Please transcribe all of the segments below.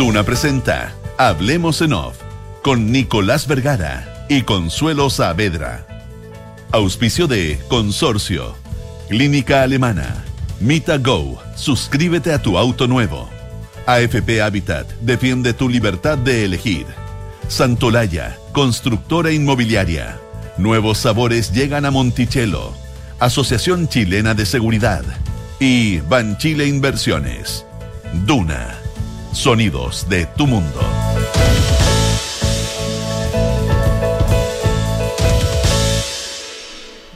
Duna presenta Hablemos en Off con Nicolás Vergara y Consuelo Saavedra. Auspicio de Consorcio, Clínica Alemana, Mita Go, suscríbete a tu auto nuevo. AFP Habitat, defiende tu libertad de elegir. Santolaya, constructora inmobiliaria. Nuevos sabores llegan a Monticello. Asociación Chilena de Seguridad. Y Banchile Inversiones. Duna. Sonidos de tu mundo.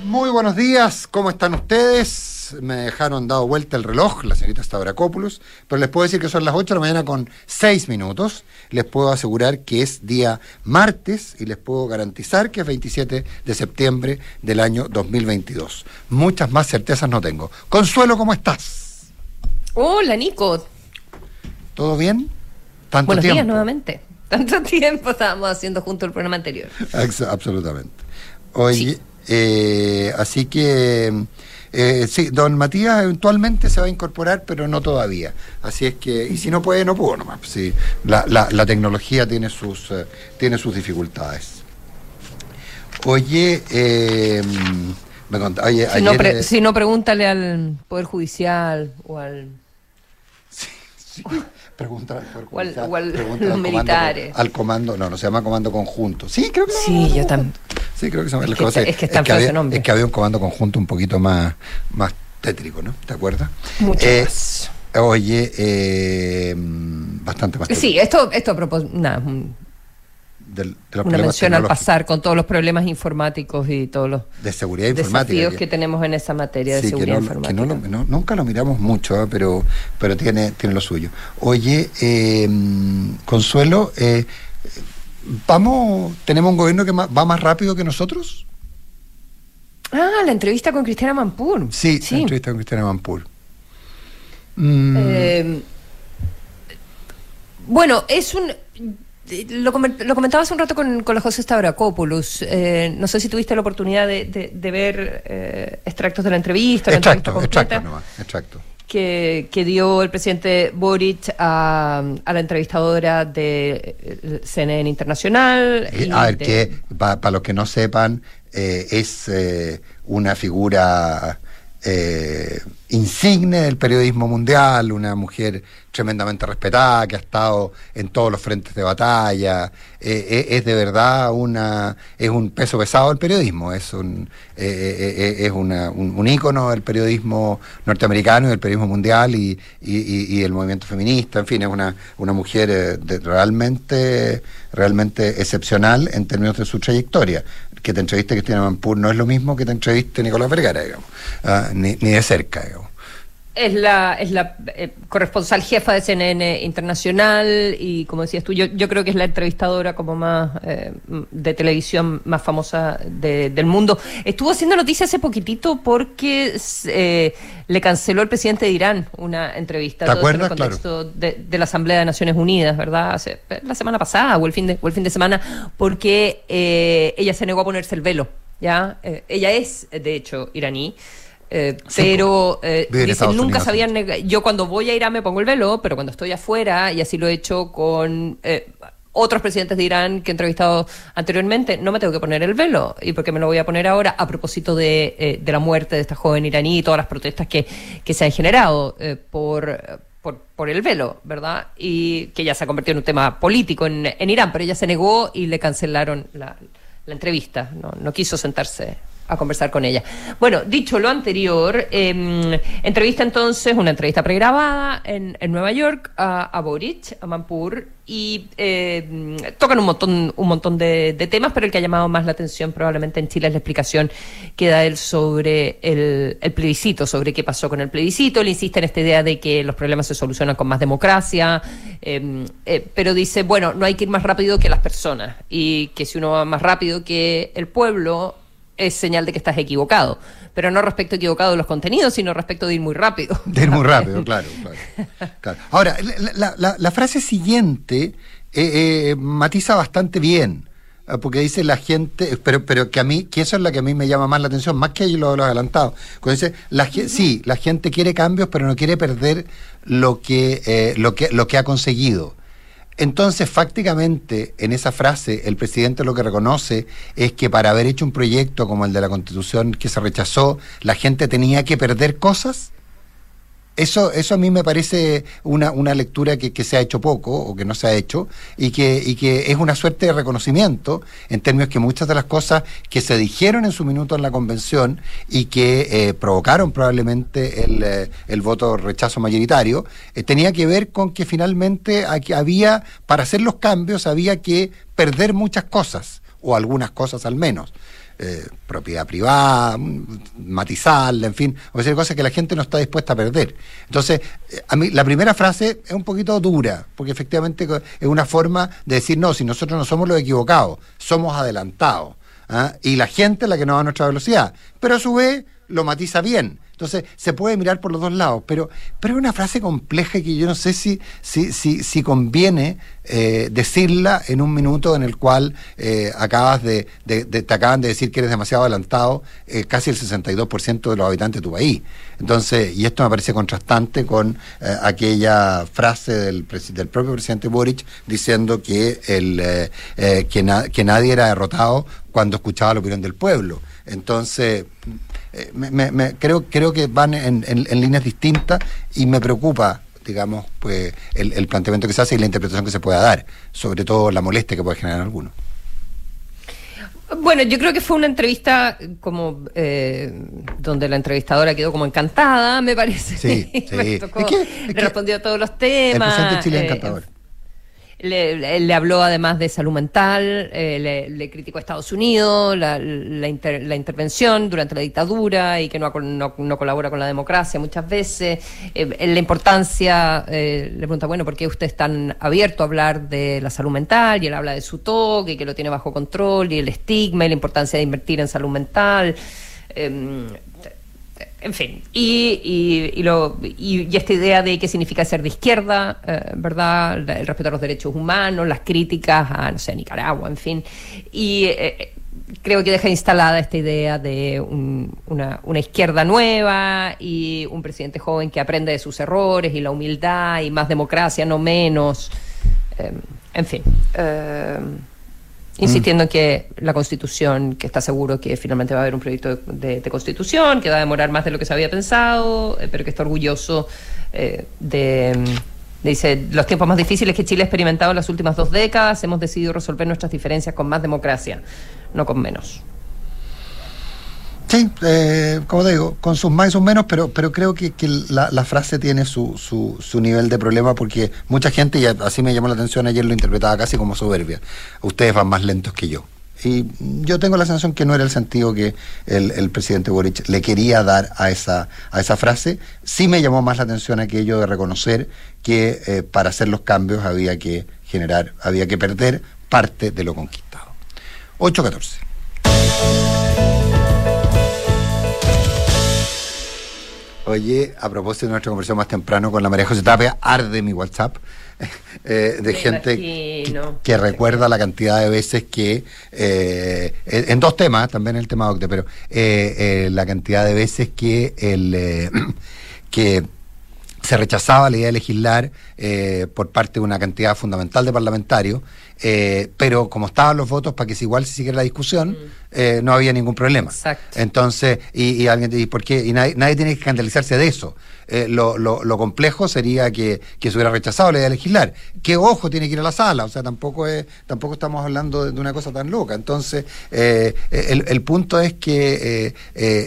Muy buenos días, ¿cómo están ustedes? Me dejaron dado vuelta el reloj, la señorita Stavrakopoulos, pero les puedo decir que son las 8 de la mañana con 6 minutos. Les puedo asegurar que es día martes y les puedo garantizar que es 27 de septiembre del año 2022. Muchas más certezas no tengo. Consuelo, ¿cómo estás? Hola, Nico. ¿Todo bien? ¿Tanto Buenos tiempo? días nuevamente. Tanto tiempo estábamos haciendo junto el programa anterior. Absolutamente. Oye, eh, así que eh, sí, don Matías eventualmente se va a incorporar, pero no todavía. Así es que, y si no puede, no pudo nomás. Sí, la, la, la tecnología tiene sus, eh, tiene sus dificultades. Oye, eh, me cont- oye, Si no, pre- si no, pregúntale al Poder Judicial o al... sí, pregunta al pregunta los al comando- al comando, no, no se llama comando conjunto. Sí, creo que Sí, yo también. Sí, creo que se llama. Es que está- es que está feo había, es que había un comando conjunto un poquito más, más tétrico, ¿no? ¿Te acuerdas? Mucho Eh, más. Oye, eh, bastante más Sí, esto, esto a propósito, del- de los una mención al pasar con todos los problemas informáticos y todos los de seguridad informática. desafíos que, tenemos en esa materia de sí, que seguridad que informática. no lo- no- nunca lo miramos mucho, ¿eh? pero, pero tiene, tiene lo suyo. Oye, eh, Consuelo, eh, vamos, tenemos un gobierno que va más rápido que nosotros. Ah, la entrevista con Cristiana Mampur. Sí, la entrevista con Cristiana Mampur. Mm, bueno, es un... Lo, lo comentaba hace un rato con, con la José Stavrakopoulos. Eh, no sé si tuviste la oportunidad de, de- de ver eh, extractos de la entrevista. la nomás, extracto. que, que dio el presidente Boric a, a la entrevistadora de eh, CNN Internacional. Y A ver, de- que para los que no sepan, eh, es eh, una figura eh, insigne del periodismo mundial, una mujer tremendamente respetada, que ha estado en todos los frentes de batalla, eh, eh, es de verdad una es un peso pesado del periodismo, es un es un, un ícono del periodismo norteamericano y del periodismo mundial y, y, y- movimiento feminista, en fin, es una, una mujer realmente realmente excepcional en términos de su trayectoria. Que te entreviste Cristina Mampur no es lo mismo que te entreviste Nicolás Vergara, digamos, Ah, ni, ni de cerca, digamos. Es la, es la eh, corresponsal jefa de CNN Internacional y como decías tú, yo, yo creo que es la entrevistadora como más eh, de televisión más famosa de- del mundo. Estuvo haciendo noticia hace poquitito porque eh, le canceló el presidente de Irán una entrevista. ¿Te Todo esto en el contexto de, de la Asamblea de Naciones Unidas, ¿verdad? Hace, la semana pasada o el fin de, o el fin de semana, porque eh, ella se negó a ponerse el velo. ¿ya? Eh, ella es, de hecho, iraní. Eh, Sí, pero eh, vive en dice, Estados nunca Unidos, se habían nega- Yo cuando voy a Irán me pongo el velo, pero cuando estoy afuera, y así lo he hecho con eh, otros presidentes de Irán que he entrevistado anteriormente, no me tengo que poner el velo. ¿Y por qué me lo voy a poner ahora? A propósito de, eh, de la muerte de esta joven iraní y todas las protestas que, que se han generado eh, por, por, por el velo, ¿verdad? Y que ya se ha convertido en un tema político en, en Irán, pero ella se negó y le cancelaron la, la entrevista. No, no quiso sentarse a conversar con ella. Bueno, dicho lo anterior, eh, entrevista entonces, una entrevista pregrabada en, en Nueva York a, a Boric, a Mampur, y eh, tocan un montón, un montón de, temas, pero el que ha llamado más la atención probablemente en Chile es la explicación que da él sobre el, plebiscito, sobre qué pasó con el plebiscito. Él insiste en esta idea de que los problemas se solucionan con más democracia, eh, eh, pero dice, bueno, no hay que ir más rápido que las personas, y que si uno va más rápido que el pueblo, es señal de que estás equivocado. Pero no respecto equivocado de los contenidos, sino respecto de ir muy rápido. De ir muy rápido, claro, claro, claro. Ahora, la, la- la- frase siguiente eh, eh, matiza bastante bien, eh, porque dice la gente, pero, pero que a mí, que eso es la que a mí me llama más la atención, más que lo de los adelantados. Cuando dice, la, sí, la gente quiere cambios, pero no quiere perder lo que, eh, lo que, lo que ha conseguido. Entonces, fácticamente, en esa frase, el presidente lo que reconoce es que para haber hecho un proyecto como el de la Constitución que se rechazó, la gente tenía que perder cosas. Eso, eso a mí me parece una, una lectura que, que, se ha hecho poco o que no se ha hecho y que, y que es una suerte de reconocimiento en términos que muchas de las cosas que se dijeron en su minuto en la convención y que eh, provocaron probablemente el, eh, el, voto rechazo mayoritario, eh, tenía que ver con que finalmente había, para hacer los cambios, había que perder muchas cosas o algunas cosas al menos. Eh, propiedad privada, matizarla, en fin, o sea, cosas que la gente no está dispuesta a perder. Entonces, eh, a mí la primera frase es un poquito dura, porque efectivamente es una forma de decir, no, si nosotros no somos los equivocados, somos adelantados. ¿ah? Y la gente es la que no va a nuestra velocidad. Pero a su vez lo matiza bien. Entonces, se puede mirar por los dos lados, pero, pero es una frase compleja que yo no sé si, si, si, si conviene eh, decirla en un minuto en el cual eh, acabas de, de, te acaban de decir que eres demasiado adelantado eh, casi el 62% de los habitantes de tu país. Entonces, y esto me parece contrastante con eh, aquella frase del, del propio presidente Boric diciendo que, el, que, que nadie era derrotado cuando escuchaba la opinión del pueblo. Entonces, eh, me, me, creo, creo que van en, en, en, líneas distintas y me preocupa, digamos, pues el, el, planteamiento que se hace y la interpretación que se pueda dar, sobre todo la molestia que puede generar alguno. Bueno, yo creo que fue una entrevista como eh, donde la entrevistadora quedó como encantada, me parece. Sí, sí. me tocó, es que, es respondió a todos los temas. El presidente de Chile es encantador. Eh, le, le, habló además de salud mental, eh, le, criticó a Estados Unidos, la, inter, la, intervención durante la dictadura y que no, no, no colabora con la democracia muchas veces. Eh, la importancia, eh, le pregunta, bueno, ¿por qué usted es tan abierto a hablar de la salud mental? Y él habla de su toque, y que lo tiene bajo control, y el estigma, y la importancia de invertir en salud mental. Em, en fin, y, y, y, lo, y, esta idea de qué significa ser de izquierda, eh, ¿verdad? El respeto a los derechos humanos, las críticas a, no sé, Nicaragua, en fin. Y eh, creo que deja instalada esta idea de un, una, una, izquierda nueva y un presidente joven que aprende de sus errores y la humildad y más democracia, no menos. Eh, en fin. Insistiendo en que la Constitución, que está seguro que finalmente va a haber un proyecto de, Constitución, que va a demorar más de lo que se había pensado, eh, pero que está orgulloso eh, de, Dice, los tiempos más difíciles que Chile ha experimentado en las últimas dos décadas, hemos decidido resolver nuestras diferencias con más democracia, no con menos. Sí, eh, como digo, con sus más y sus menos, pero, pero creo que, la, frase tiene su, su, nivel de problema porque mucha gente, y así me llamó la atención ayer, lo interpretaba casi como soberbia. Ustedes van más lentos que yo. Y yo tengo la sensación que no era el sentido que el, el, presidente Boric le quería dar a esa, a esa frase. Sí me llamó más la atención aquello de reconocer que eh, para hacer los cambios había que generar, había que perder parte de lo conquistado. 8-14. Oye, a propósito de nuestra conversación más temprano con la María José Tapia, arde mi WhatsApp eh, de Me gente que, que, recuerda la cantidad de veces que, eh, en dos temas, también el tema OCDE, pero eh, eh, la cantidad de veces que el que se rechazaba la idea de legislar por parte de una cantidad fundamental de parlamentarios, eh, pero como estaban los votos para que si igual se siguiera la discusión, mm. eh, no había ningún problema. Exacto. Entonces, y, y alguien ¿y por qué? Y nadie, nadie, tiene que escandalizarse de eso. Eh, lo, lo, lo, complejo sería que, que, se hubiera rechazado la idea de legislar. ¿Qué ojo tiene que ir a la sala? O sea, tampoco es, tampoco estamos hablando de, de una cosa tan loca. Entonces, eh, el, el, punto es que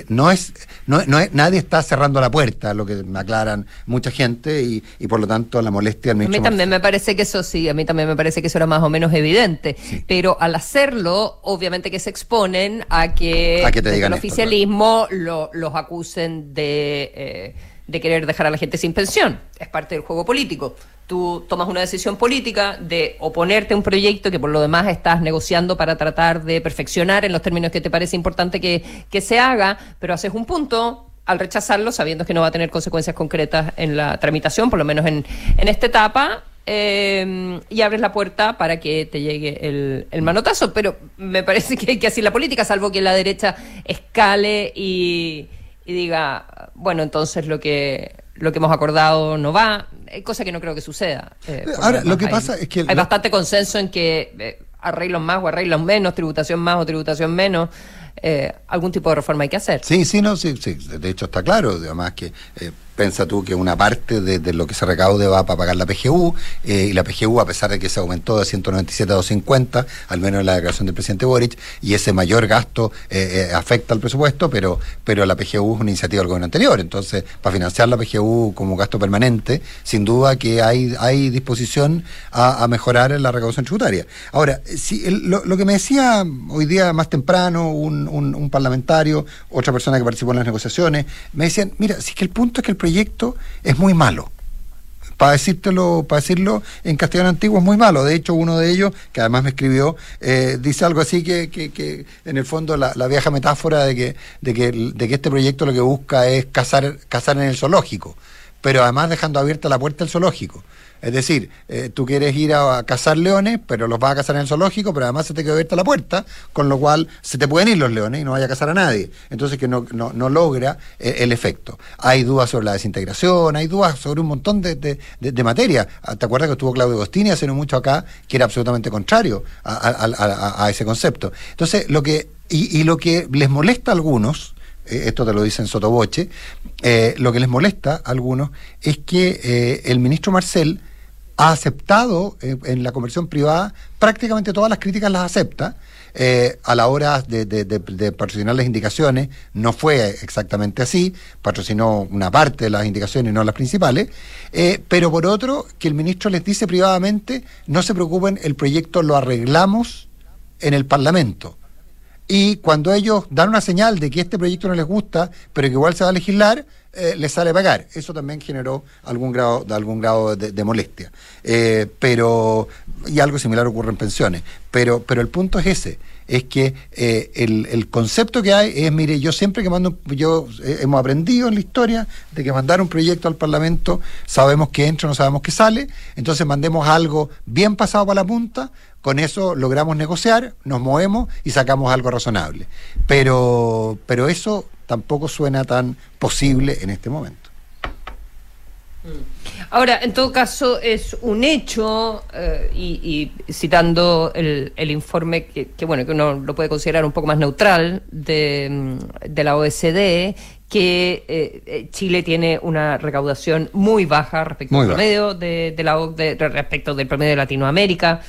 no, es, no, no es, nadie está cerrando la puerta, lo que me aclaran mucha gente, y, y por lo tanto la molestia A mí también me parece que eso sí, a mí también me parece que eso era más o menos evidente. Sí. Pero al hacerlo, obviamente que se exponen a que, a que te digan el esto, oficialismo claro. lo, los acusen de. Eh, de querer dejar a la gente sin pensión. Es parte del juego político. Tú tomas una decisión política de oponerte a un proyecto que por lo demás estás negociando para tratar de perfeccionar en los términos que te parece importante que, que se haga, pero haces un punto al rechazarlo sabiendo que no va a tener consecuencias concretas en la tramitación, por lo menos en, en esta etapa, eh, y abres la puerta para que te llegue el, el, manotazo. Pero me parece que hay que así la política, salvo que la derecha escale y, y diga, bueno, entonces lo que, lo que hemos acordado no va. eh, cosa que no creo que suceda. eh, Ahora, lo que Hay- pasa es que Hay bastante consenso en que eh, arreglos más o arreglos menos, tributación más o tributación menos, eh, algún tipo de reforma hay que hacer. Sí, sí, no, sí, sí. De hecho está claro, además que piensa tú que una parte de, lo que se recaude va para pagar la PGU eh, y la PGU, a pesar de que se aumentó de 197 a 250, al menos en la declaración del presidente Boric, y ese mayor gasto eh, eh, afecta al presupuesto, pero, pero la PGU es una iniciativa del gobierno anterior. Entonces, para financiar la PGU como gasto permanente, sin duda que hay, hay disposición a, mejorar la recaudación tributaria. Ahora, si el- lo, lo que me decía hoy día más temprano un, un- un parlamentario, otra persona que participó en las negociaciones, me decían, mira, si es que el punto es que el proyecto es muy malo. Para decírtelo, para decirlo en castellano antiguo es muy malo. De hecho, uno de ellos, que además me escribió, eh, dice algo así que, que, que en el fondo la, vieja metáfora de que, de que, de que este proyecto lo que busca es cazar, cazar en el zoológico, pero además dejando abierta la puerta del zoológico. Es decir, eh, tú quieres ir a, a cazar leones, pero los vas a cazar en el zoológico, pero además se te queda abierta la puerta, con lo cual se te pueden ir los leones y no vaya a cazar a nadie. Entonces que no, no, no logra eh, el efecto. Hay dudas sobre la desintegración, hay dudas sobre un montón de, de, de- materia. Ah, ¿Te acuerdas que estuvo Claudio Agostini hace mucho acá, que era absolutamente contrario a, a- a- ese concepto? Entonces, lo que, y, y lo que les molesta a algunos, esto te lo dicen sotoboche, eh, lo que les molesta a algunos es que eh, el ministro Marcel ha aceptado eh, en la conversión privada prácticamente todas las críticas las acepta. Eh, a la hora de, de- de- patrocinar las indicaciones no fue exactamente así, patrocinó una parte de las indicaciones y no las principales, Eh, pero por otro, que el ministro les dice privadamente, no se preocupen, el proyecto lo arreglamos en el Parlamento. Y cuando ellos dan una señal de que este proyecto no les gusta, pero que igual se va a legislar, eh, les sale pagar. Eso también generó algún grado, de algún grado de, de molestia. Eh, pero, y algo similar ocurre en pensiones. Pero, pero el punto es ese, es que eh, el, el concepto que hay es, mire, yo siempre que mando, yo eh, hemos aprendido en la historia de que mandar un proyecto al Parlamento, sabemos que entra, no sabemos que sale, entonces mandemos algo bien pasado para la punta, con eso logramos negociar, nos movemos y sacamos algo razonable. Pero, pero eso tampoco suena tan posible en este momento. Ahora, en todo caso, es un hecho, eh, y, y citando el, el informe que, que, bueno, que uno lo puede considerar un poco más neutral de, mm, de la OSD, que eh, eh, Chile tiene una recaudación muy baja respecto Muy al promedio de, de la OCDE, respecto del promedio de Latinoamérica.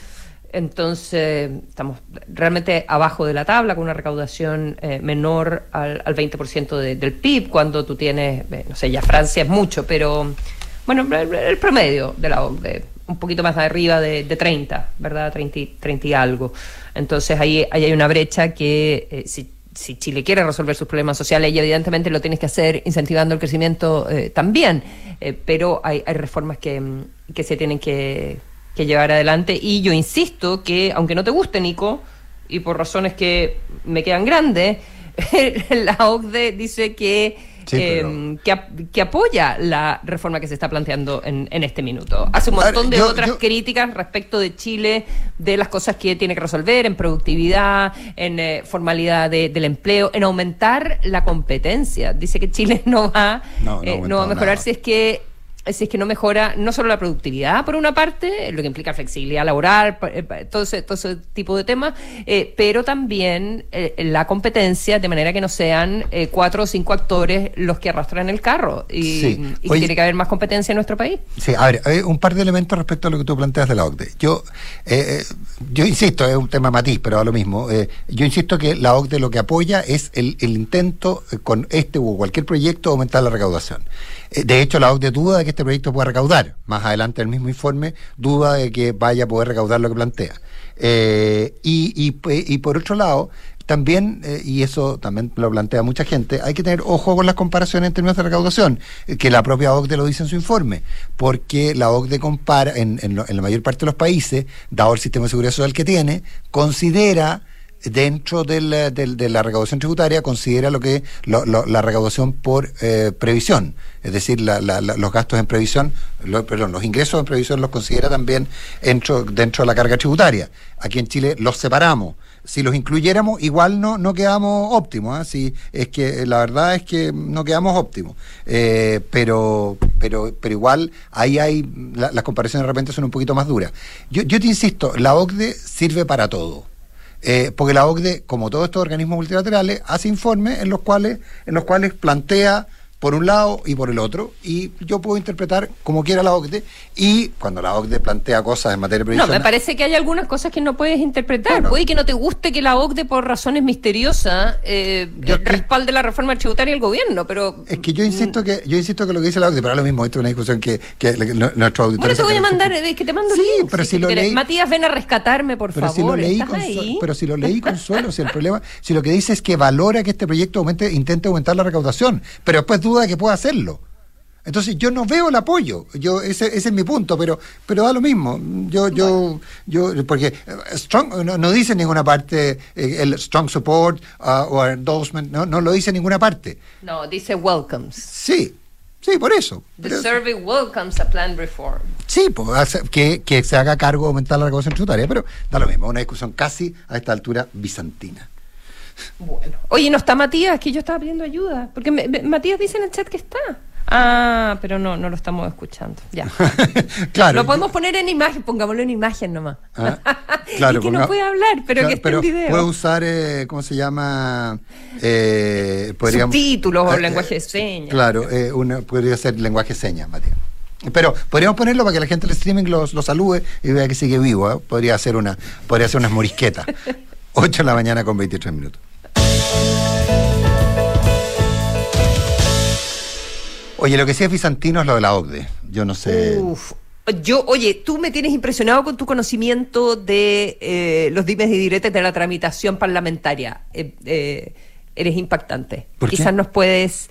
Entonces, estamos realmente abajo de la tabla, con una recaudación eh, menor al, al 20% de- del PIB, cuando tú tienes, eh, no sé, ya Francia es mucho, pero bueno, el, promedio de la OCDE, un poquito más arriba de, de 30, ¿verdad? 30, y- 30 y algo. Entonces, ahí, ahí hay una brecha que eh, si, si Chile quiere resolver sus problemas sociales, y evidentemente lo tienes que hacer incentivando el crecimiento eh, también, eh, pero hay, hay reformas que, mm, que se tienen que, que llevar adelante. Y yo insisto que, aunque no te guste, Nico, y por razones que me quedan grandes, la OCDE dice que, Sí, eh, pero- que, ap- que apoya la reforma que se está planteando en, en este minuto. Hace un montón de yo- otras yo- críticas respecto de Chile, de las cosas que tiene que resolver en productividad, en eh, formalidad de- del empleo, en aumentar la competencia. Dice que Chile no va, No, eh, no va a mejorar nada. si es que si es que no mejora no solo la productividad por una parte, lo que implica flexibilidad laboral, eh, todo ese, todo ese tipo de temas, eh, pero también eh, la competencia de manera que no sean eh, cuatro o cinco actores los que arrastran el carro y, Sí. y que Oye- tiene que haber más competencia en nuestro país. Sí, a ver, hay un par de elementos respecto a lo que tú planteas de la OCDE. Yo, eh, eh, yo insisto, es un tema matiz, pero a lo mismo. eh, yo insisto que la OCDE lo que apoya es el, el intento con este o cualquier proyecto de aumentar la recaudación. Eh, de hecho, la OCDE duda de que este proyecto pueda recaudar. Más adelante el mismo informe duda de que vaya a poder recaudar lo que plantea. Eh, y, y, y por otro lado, también, eh, y eso también lo plantea mucha gente, hay que tener ojo con las comparaciones en términos de recaudación, eh, que la propia OCDE lo dice en su informe, porque la OCDE compara, en, en, lo- en la mayor parte de los países, dado el sistema de seguridad social que tiene, considera dentro del, eh, del- de la recaudación tributaria considera lo que lo- lo- la recaudación por eh, previsión, es decir, la- la- la- los gastos en previsión, perdón, los ingresos en previsión los considera también dentro, dentro de la carga tributaria. Aquí en Chile los separamos. Si los incluyéramos, igual no, no quedamos óptimos. Si, es que eh, la verdad es que no quedamos óptimos. Eh, pero, pero, pero igual ahí hay, la- las comparaciones de repente son un poquito más duras. Yo, yo te insisto, la OCDE sirve para todo. Eh, porque la OCDE, como todos estos organismos multilaterales, hace informes en los cuales, en los cuales plantea por un lado y por el otro, y yo puedo interpretar como quiera la OCDE, y cuando la OCDE plantea cosas en materia de No, me parece que hay algunas cosas que no puedes interpretar. Bueno. Puede que no te guste que la OCDE, por razones misteriosas, eh, respalde la reforma tributaria del gobierno, pero... Es que yo insisto que yo insisto que lo que dice la OCDE, pero es lo mismo, esto es una discusión que, que no- nuestro auditor... Bueno, te voy a mandar, es que te mando Sí, links, pero si lo leí- Matías, ven a rescatarme, por Pero si lo favor. leí ¿Estás con ahí? pero si lo leí con suelo, si el problema, si lo que dice es que valora que este proyecto aumente, intente aumentar la recaudación, pero después duda de que pueda hacerlo. Entonces yo no veo el apoyo, yo ese, ese es mi punto, pero pero da lo mismo. Yo yo yo porque eh, strong no, no dice en ninguna parte eh, el strong support ah, o endorsement, no no lo dice en ninguna parte. No, dice welcomes. Sí. Sí, por eso. The Pero- survey welcomes a planned reform. Sí, pues, que, que se haga cargo de aumentar la recaudación tributaria, pero da lo mismo, una discusión casi a esta altura bizantina. Bueno. Oye, ¿no está Matías? Que yo estaba pidiendo ayuda. Porque me- me- Matías dice en el chat que está. Ah, pero no, no lo estamos escuchando. Ya. claro. Lo podemos poner en imagen, pongámoslo en imagen nomás. Ah, claro, y que ponga- no puede hablar, pero Claro, que esté en video. Puede usar, eh, ¿cómo se llama? Eh, podríamos- Subtítulos o eh, lenguaje de eh, señas. Claro, eh, una- podría ser lenguaje de señas, Matías. Pero podríamos ponerlo para que la gente del streaming los- lo salude y vea que sigue vivo. Podría hacer una, podría hacer unas morisquetas. 8 de la mañana con 23 minutos. Oye, lo que sí es bizantino es lo de la OCDE. Yo no sé. Uf. Yo, oye, tú me tienes impresionado con tu conocimiento de eh, los dimes y diretes de la tramitación parlamentaria. Eh, eh, eres impactante. ¿Por qué? Quizás nos puedes...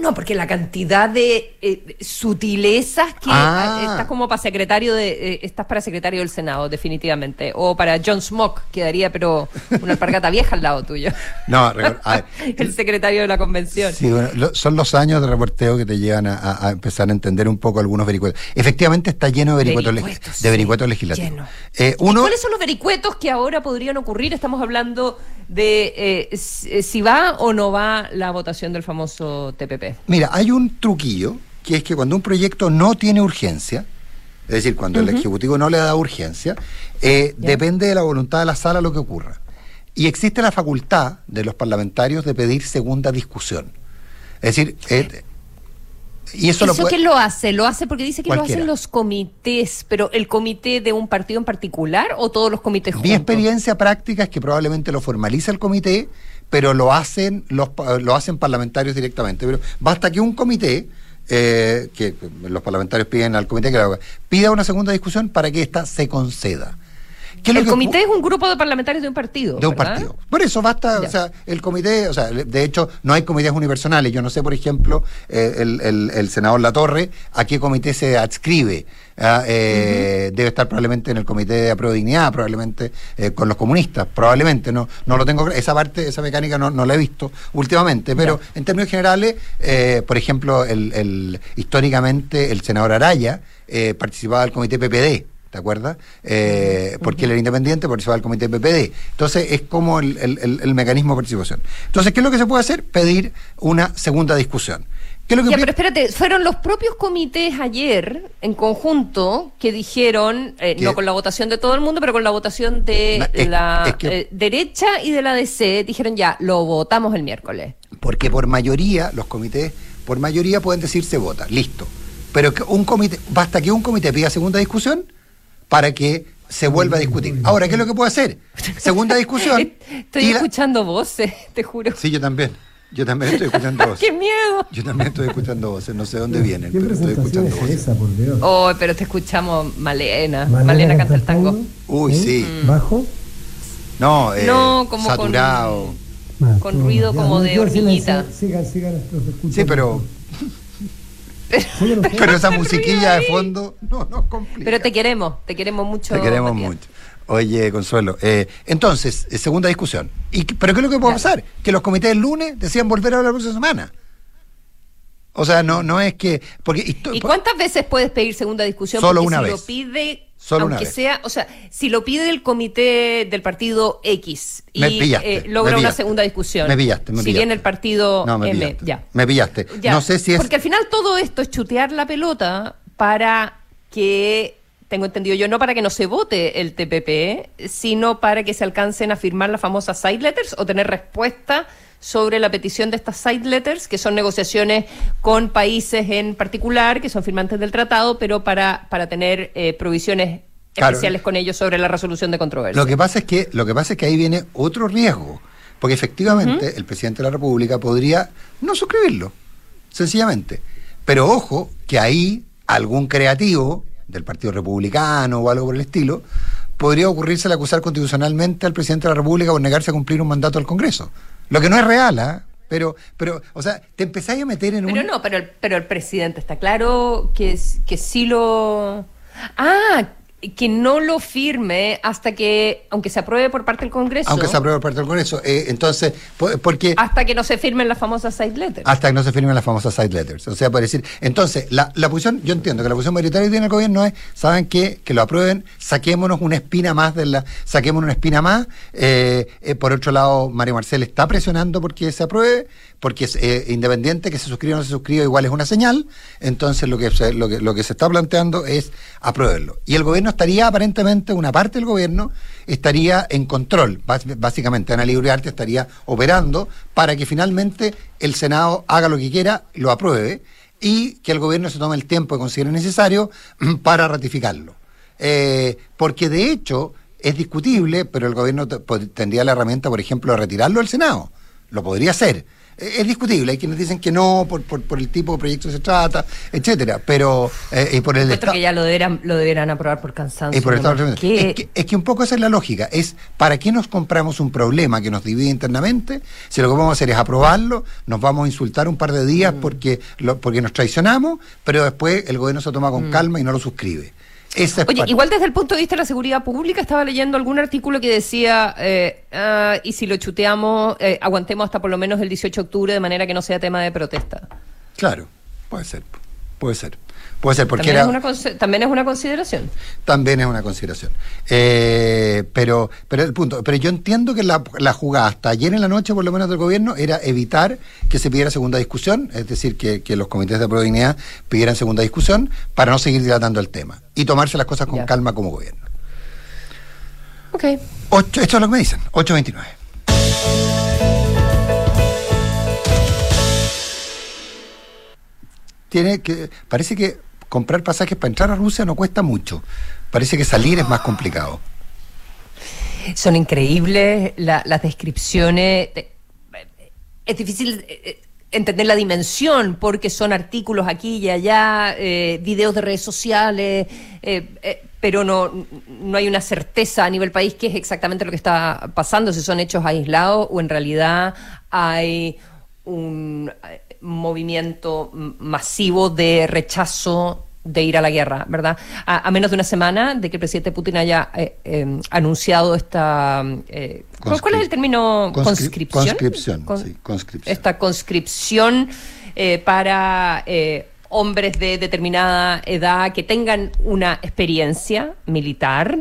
No, porque la cantidad de eh, sutilezas que Ah. eh, estás como para secretario de eh, estás para secretario del Senado definitivamente o para John Smock quedaría pero una alpargata vieja al lado tuyo No, recor- a ver, el secretario de la convención Sí, bueno, lo- son los años de reporteo que te llevan a, empezar a entender un poco algunos vericuetos. Efectivamente está lleno de vericuetos, leg- Vericuetos, de sí, vericuetos legislativos. Eh, ¿Y uno, ¿Cuáles son los vericuetos que ahora podrían ocurrir? Estamos hablando de si va o no va la votación del famoso TPP. mira, hay un truquillo que es que cuando un proyecto no tiene urgencia, es decir, cuando el Ejecutivo no le da urgencia, eh, depende de la voluntad de la sala lo que ocurra. Y existe la facultad de los parlamentarios de pedir segunda discusión. Es decir, eh, y eso, ¿Eso lo puede... lo hace? ¿Lo hace porque dice que lo hacen los comités, pero el comité de un partido en particular o todos los comités juntos? Mi experiencia práctica es que probablemente lo formaliza el comité, pero lo hacen los lo hacen parlamentarios directamente. Basta que un comité eh, que los parlamentarios piden al comité que lo haga, pida una segunda discusión para que ésta se conceda. ¿Qué es lo El comité es un grupo de parlamentarios de un partido. de un ¿verdad? partido. Por eso basta, Ya. o sea, el comité, o sea, de hecho, no hay comités unipersonales. Yo no sé, por ejemplo, eh, el, el- el senador Latorre, a qué comité se adscribe. Ah, eh, Debe estar probablemente en el comité de apruebo dignidad, probablemente eh, con los comunistas, probablemente. No, no lo tengo, esa parte, esa mecánica no, no la he visto últimamente, pero en términos generales, eh, por ejemplo, el, el- históricamente el senador Araya eh, participaba del comité PPD. ¿Te acuerdas? Eh, Porque él era independiente, participaba del comité PPD. Entonces, es como el, el- el- el mecanismo de participación. Entonces, ¿qué es lo que se puede hacer? Pedir una segunda discusión. ¿Qué es lo que Ya, pero espérate, fueron los propios comités ayer, en conjunto, que dijeron, eh, no con la votación de todo el mundo, pero con la votación de es- la es que- eh, derecha y de la DC, dijeron ya, lo votamos el miércoles. Porque por mayoría, los comités, por mayoría pueden decir se vota, listo. Pero que un comité, basta que un comité pida segunda discusión para que se vuelva a discutir. Ahora, ¿qué es lo que puede hacer? Segunda discusión. Estoy y la- escuchando voces, te juro. Sí, yo también. Yo también estoy escuchando voces. ¡Qué miedo! Yo también estoy escuchando voces. No sé dónde vienen, ¿Qué pero estoy escuchando es voces. esa, por Dios? Oh, pero te escuchamos Malena. Malena, canta el tango. Uy, sí. ¿Bajo? No, eh, No, como con- saturado. Ah, Con ruido Ya, como de hormiguita. Sigan, sigan. Sí, pero, Pero esa musiquilla de fondo no nos complica. Pero te queremos, te queremos mucho. Te queremos Matías. mucho. Oye, Consuelo, eh, entonces, eh, segunda discusión. ¿Y, ¿Pero qué es lo que puede Ya. pasar? Que los comités el lunes decían volver a hablar la próxima semana. O sea, no, no es que. Porque, ¿Y cuántas veces puedes pedir segunda discusión? Solo Porque una si vez. lo pide, Solo una vez. sea, o sea, si lo pide el comité del partido X y Me pillaste, eh, me logra una segunda discusión. Me pillaste, me Si viene el partido No, me M, pillaste. ya. Me pillaste. Ya, No sé si es. Porque al final todo esto es chutear la pelota para que, tengo entendido yo, no para que no se vote el TPP, sino para que se alcancen a firmar las famosas side letters o tener respuesta sobre la petición de estas side letters, que son negociaciones con países en particular, que son firmantes del tratado, pero para, para tener eh, provisiones Claro. especiales con ellos sobre la resolución de controversias. Lo que pasa es que lo que pasa es que ahí viene otro riesgo, porque efectivamente el presidente de la República podría no suscribirlo, sencillamente. Pero ojo que ahí algún creativo del Partido Republicano o algo por el estilo podría ocurrirse acusar constitucionalmente al presidente de la República por negarse a cumplir un mandato del Congreso. Lo que no es real, ¿ah? Pero, pero, o sea, te empezáis a meter en Pero un... no, pero el, pero el presidente está claro que, que sí lo... Ah, que no lo firme hasta que, aunque se apruebe por parte del Congreso, Aunque se apruebe por parte del Congreso. Eh, entonces, po- porque... hasta que no se firmen las famosas side letters. hasta que no se firmen las famosas side letters. O sea, por decir, entonces, la, la posición, yo entiendo que la posición mayoritaria que tiene el gobierno es, ¿saben qué? Que lo aprueben, saquémonos una espina más de la, saquémonos una espina más. Eh, eh, por otro lado, Mario Marcel está presionando porque se apruebe, porque es eh, independiente, que se suscriba o no se suscriba, igual es una señal. Entonces, lo que se, lo que, lo que se está planteando es apruebenlo. Y el gobierno estaría, aparentemente, una parte del gobierno estaría en control, bás- básicamente Ana Libre Arte estaría operando para que finalmente el Senado haga lo que quiera, lo apruebe y que el gobierno se tome el tiempo que considere necesario mm, para ratificarlo. Eh, porque de hecho es discutible, pero el gobierno tendría la herramienta, por ejemplo, de retirarlo del Senado. Lo podría hacer. Eh, Es discutible, hay quienes dicen que no por, por, por el tipo de proyecto que se trata, etcétera, pero eh, y por el estado que ya lo deberán, lo deberán aprobar por cansancio. y por el estado es, que, es que un poco esa es la lógica. Es ¿para qué nos compramos un problema que nos divide internamente? Si lo que vamos a hacer es aprobarlo, nos vamos a insultar un par de días Mm. porque, lo, porque nos traicionamos, pero después el gobierno se toma con calma y no lo suscribe. Esa. Oye, parte- igual desde el punto de vista de la seguridad pública, estaba leyendo algún artículo que decía, eh, ah, y si lo chuteamos, eh, aguantemos hasta por lo menos el 18 de octubre de manera que no sea tema de protesta. Claro, puede ser, puede ser. Puede ser, porque También, era, es una, también es una consideración. también es una consideración. Eh, pero, pero el punto, pero yo entiendo que la, la jugada hasta ayer en la noche, por lo menos del gobierno, era evitar que se pidiera segunda discusión, es decir, que, que los comités de probabilidad pidieran segunda discusión para no seguir dilatando el tema y tomarse las cosas con Ya. calma como gobierno. Ok. Ocho, esto es lo que me dicen, 829. Tiene que, parece que comprar pasajes para entrar a Rusia no cuesta mucho. Parece que salir es más complicado. Son increíbles la- las descripciones. de- es difícil eh, eh, entender la dimensión porque son artículos aquí y allá, eh, videos de redes sociales, eh, pero no, no hay una certeza a nivel país qué es exactamente lo que está pasando, si son hechos aislados o en realidad hay un movimiento masivo de rechazo de ir a la guerra, ¿verdad? A, a menos de una semana de que el presidente Putin haya eh, eh, anunciado esta... eh, ¿cuál, es el término? Conscri- ¿Conscripción? conscripción, Con- sí, conscripción. Esta conscripción eh, para eh, hombres de determinada edad que tengan una experiencia militar.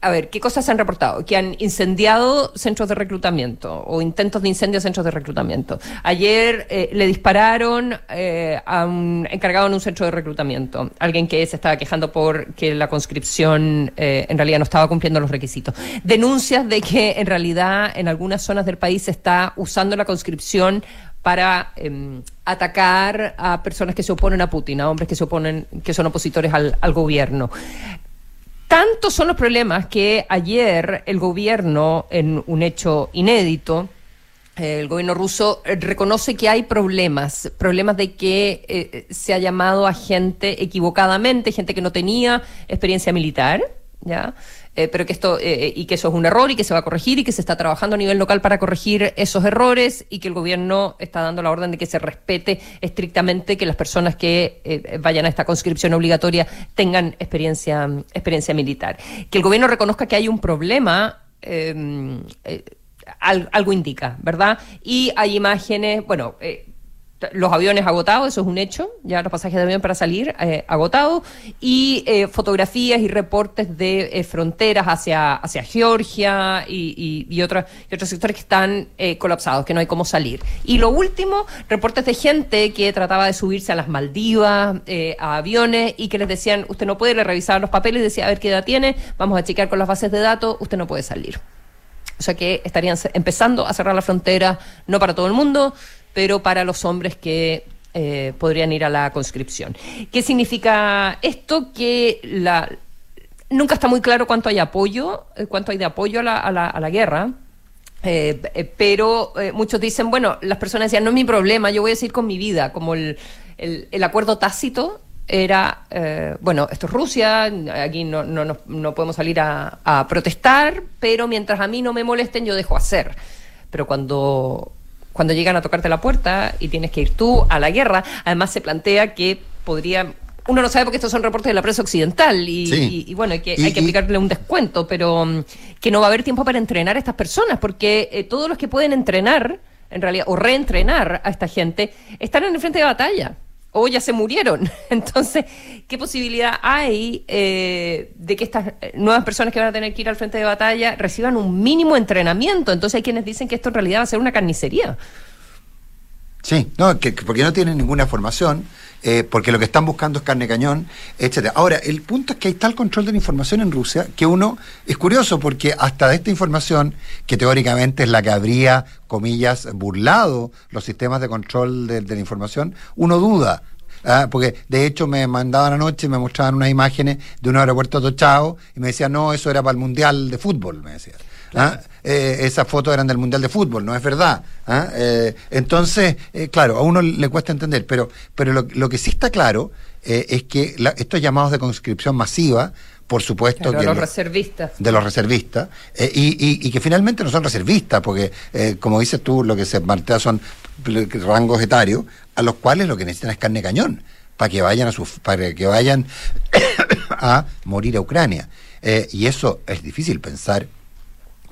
A ver, ¿qué cosas se han reportado? Que han incendiado centros de reclutamiento o intentos de incendio a centros de reclutamiento. Ayer eh, le dispararon eh, a un encargado en un centro de reclutamiento, alguien que se estaba quejando por que la conscripción eh, en realidad no estaba cumpliendo los requisitos. Denuncias de que en realidad en algunas zonas del país se está usando la conscripción para em, atacar a personas que se oponen a Putin, a hombres que se oponen, que son opositores al, al gobierno. Tantos son los problemas que ayer el gobierno, en un hecho inédito, el gobierno ruso eh, reconoce que hay problemas, problemas de que eh, se ha llamado a gente equivocadamente, gente que no tenía experiencia militar, ¿ya? Eh, pero que esto, eh, y que eso es un error y que se va a corregir y que se está trabajando a nivel local para corregir esos errores y que el gobierno está dando la orden de que se respete estrictamente que las personas que eh, vayan a esta conscripción obligatoria tengan experiencia, experiencia militar. Que el gobierno reconozca que hay un problema. eh, eh, al- algo indica, ¿verdad? Y hay imágenes, bueno, eh, los aviones agotados, eso es un hecho, ya los pasajes de avión para salir eh, agotados, y eh, fotografías y reportes de eh, fronteras hacia, hacia Georgia y, y, otros, y otros sectores que están colapsados, que no hay cómo salir. Y lo último, reportes de gente que trataba de subirse a las Maldivas, a aviones, y que les decían, usted no puede, le revisaban los papeles decía, a ver qué edad tiene, vamos a chequear con las bases de datos, usted no puede salir. O sea que estarían empezando a cerrar la frontera, no para todo el mundo, pero para los hombres que eh, podrían ir a la conscripción. ¿Qué significa esto? Que la, nunca está muy claro cuánto hay apoyo, eh, cuánto hay de apoyo a la, a la, a la guerra. Eh, pero muchos dicen, bueno, las personas decían, no es mi problema, yo voy a seguir con mi vida, como el, el, el acuerdo tácito era, bueno, esto es Rusia, aquí no, no, no, no podemos salir a protestar, pero mientras a mí no me molesten, yo dejo hacer. Pero cuando, cuando llegan a tocarte la puerta y tienes que ir tú a la guerra, además se plantea que podría... Uno no sabe porque estos son reportes de la prensa occidental y, Sí. y- y bueno, hay que, Y- hay que y- aplicarle un descuento, pero mm, que no va a haber tiempo para entrenar a estas personas, porque eh, todos los que pueden entrenar, en realidad, o reentrenar a esta gente, están en el frente de batalla o ya se murieron. Entonces, ¿qué posibilidad hay eh, de que estas eh, nuevas personas que van a tener que ir al frente de batalla reciban un mínimo entrenamiento? Entonces hay quienes dicen que esto en realidad va a ser una carnicería. Sí, no, que, que porque no tienen ninguna formación, eh, porque lo que están buscando es carne cañón, etcétera. Ahora, el punto es que hay tal control de la información en Rusia que uno es curioso porque hasta de esta información, que teóricamente es la que habría, comillas, burlado los sistemas de control de, de la información, uno duda. Ah, porque de hecho me mandaban anoche, me mostraban unas imágenes de un aeropuerto tochado y me decían, no, eso era para el Mundial de Fútbol, me decían. ¿Ah? Eh, esas fotos eran del Mundial de Fútbol, no es verdad. ¿ah? Eh, entonces, eh, claro, a uno le cuesta entender, pero, pero lo, lo que sí está claro eh, es que la- estos llamados de conscripción masiva, por supuesto Claro, que los lo- reservistas. de los reservistas, eh, y, y- y que finalmente no son reservistas, porque, eh, como dices tú, lo que se plantea son rangos etarios, a los cuales lo que necesitan es carne cañón, para que vayan a su, para que vayan a morir a Ucrania. Eh, y eso es difícil pensar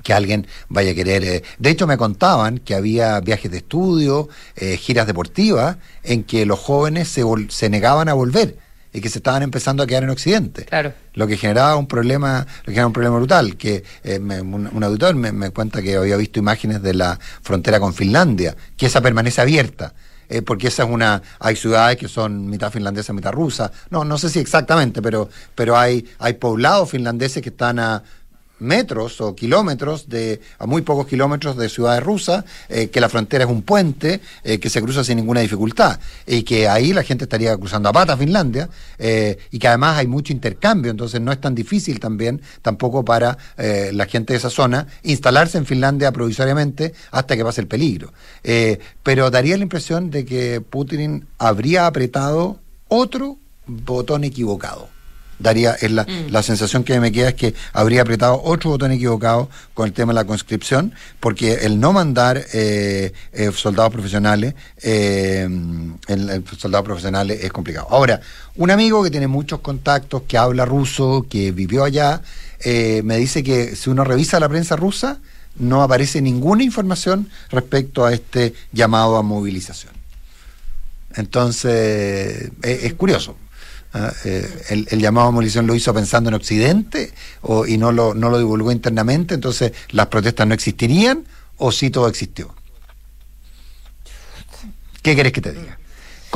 que alguien vaya a querer. eh, De hecho, me contaban que había viajes de estudio, eh, giras deportivas, en que los jóvenes se, vol- se negaban a volver y que se estaban empezando a quedar en Occidente. Claro. Lo que generaba un problema, lo que generaba un problema brutal, que eh, me- un, un auditor me, me cuenta que había visto imágenes de la frontera con Finlandia, que esa permanece abierta. eh, porque esa es una hay ciudades que son mitad finlandesa mitad rusa no no sé si exactamente pero pero hay hay poblados finlandeses que están a metros o kilómetros de a muy pocos kilómetros de ciudades rusas eh, que la frontera es un puente eh, que se cruza sin ninguna dificultad y que ahí la gente estaría cruzando a pata Finlandia eh, y que además hay mucho intercambio entonces no es tan difícil también tampoco para la gente de esa zona instalarse en Finlandia provisoriamente hasta que pase el peligro. Pero daría la impresión de que Putin habría apretado otro botón equivocado daría es la, la sensación que me queda es que habría apretado otro botón equivocado con el tema de la conscripción porque el no mandar eh, eh, soldados profesionales eh, el, el soldados profesionales es complicado. Ahora un amigo que tiene muchos contactos que habla ruso que vivió allá eh, me dice que si uno revisa la prensa rusa no aparece ninguna información respecto a este llamado a movilización. Entonces es, es curioso eh, el, el llamado a movilización lo hizo pensando en Occidente o, y no lo, no lo divulgó internamente, entonces las protestas no existirían o sí todo existió. ¿Qué querés que te diga?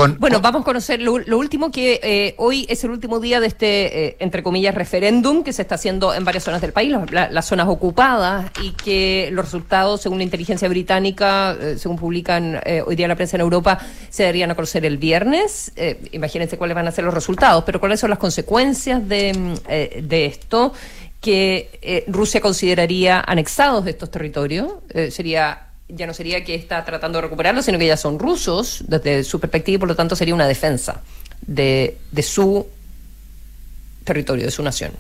Con- Bueno, con- vamos a conocer lo, lo último que eh, hoy es el último día de este, eh, entre comillas, referéndum que se está haciendo en varias zonas del país, la- la- las zonas ocupadas, y que los resultados, según la inteligencia británica, eh, según publican hoy día la prensa en Europa, se darían a conocer el viernes. Imagínense cuáles van a ser los resultados, pero cuáles son las consecuencias de, mm, eh, de esto que Rusia consideraría anexados de estos territorios. Sería ya no sería que está tratando de recuperarlos, sino que ya son rusos desde su perspectiva y por lo tanto sería una defensa de, de su territorio, de su nación.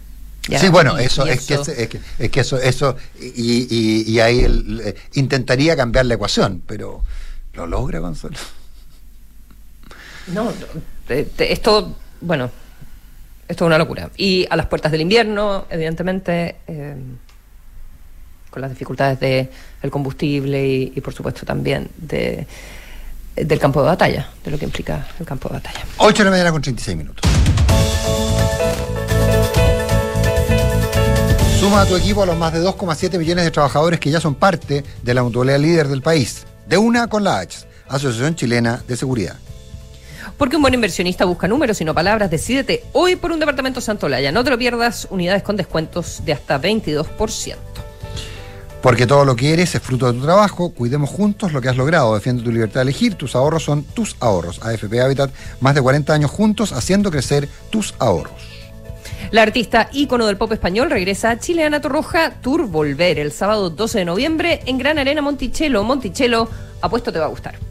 ¿Ya? Sí, bueno, eso, es, que, es, es que, es que eso, eso y, y- y ahí el- intentaría cambiar la ecuación, pero ¿lo logra, Gonzalo? No, esto, bueno, esto es una locura. Y a las puertas del invierno, evidentemente, eh, con las dificultades del combustible y, y, por supuesto, también de, del campo de batalla, de lo que implica el campo de batalla. 8 de la mañana con 36 minutos. Suma a tu equipo a los más de 2,7 millones de trabajadores que ya son parte de la mutualidad líder del país. De una con la H, Asociación Chilena de Seguridad. Porque un buen inversionista busca números y no palabras. Decídete hoy por un departamento Santolaya. No te lo pierdas. Unidades con descuentos de hasta 22%. Porque todo lo que eres es fruto de tu trabajo. Cuidemos juntos lo que has logrado. Defiende tu libertad de elegir. Tus ahorros son tus ahorros. AFP Habitat, más de 40 años juntos haciendo crecer tus ahorros. La artista ícono del pop español regresa a Chile, Ana Torroja, Tour Volver, el sábado 12 de noviembre en Gran Arena Monticello. Monticello, apuesto te va a gustar.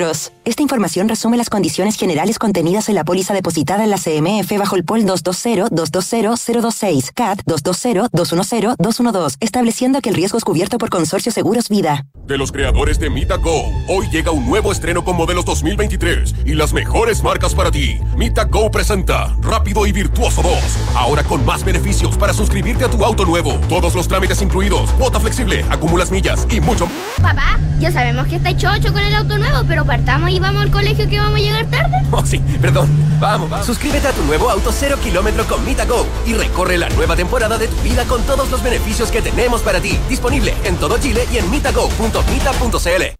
Esta información resume las condiciones generales contenidas en la póliza depositada en la CMF bajo el POL 220-220-026, CAT 220-210-212, estableciendo que el riesgo es cubierto por Consorcio Seguros Vida. De los creadores de Mita Go, hoy llega un nuevo estreno con modelos 2023 y las mejores marcas para ti. Mita Go presenta Rápido y Virtuoso 2, ahora con más beneficios para suscribirte a tu auto nuevo. Todos los trámites incluidos, cuota flexible, acumulas millas y mucho. Papá, ya sabemos que está chocho con el auto nuevo, pero partamos y vamos al colegio que vamos a llegar tarde. Oh, sí, perdón. Vamos, vamos. Suscríbete a tu nuevo auto cero kilómetro con Mita Go y recorre la nueva temporada de tu vida con todos los beneficios que tenemos para ti. Disponible en todo Chile y en mitago.mita.cl.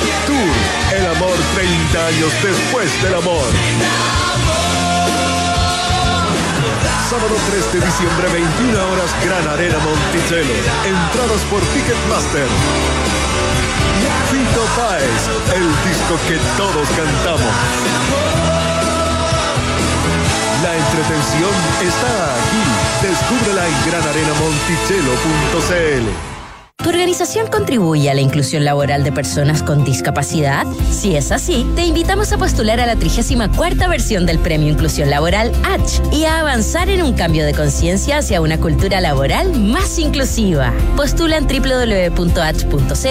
Tour El amor 30 años después del amor. Sábado 3 de diciembre, 21 horas, Gran Arena Monticello. Entradas por Ticketmaster. Fito Páez, el disco que todos cantamos. La entretención está aquí. Descúbrela en granarenamonticello.cl. ¿Tu organización contribuye a la inclusión laboral de personas con discapacidad? Si es así, te invitamos a postular a la 34 versión del Premio Inclusión Laboral H y a avanzar en un cambio de conciencia hacia una cultura laboral más inclusiva. Postula en www.h.cl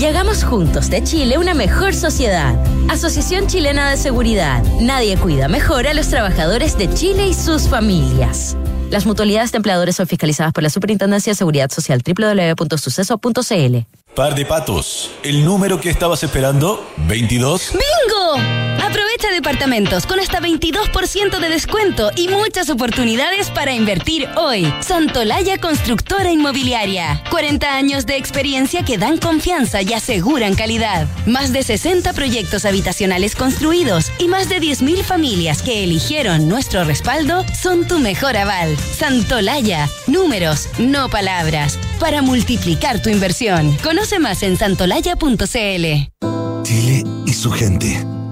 y hagamos juntos de Chile una mejor sociedad. Asociación Chilena de Seguridad. Nadie cuida mejor a los trabajadores de Chile y sus familias. Las mutualidades de empleadores son fiscalizadas por la Superintendencia de Seguridad Social www.suceso.cl. Par de patos. ¿El número que estabas esperando? ¿22? ¡Bingo! Aprovecha departamentos con hasta 22% de descuento y muchas oportunidades para invertir hoy. Santolaya Constructora Inmobiliaria. 40 años de experiencia que dan confianza y aseguran calidad. Más de 60 proyectos habitacionales construidos y más de 10.000 familias que eligieron nuestro respaldo son tu mejor aval. Santolaya. Números, no palabras. Para multiplicar tu inversión. Conoce más en santolaya.cl. Chile y su gente.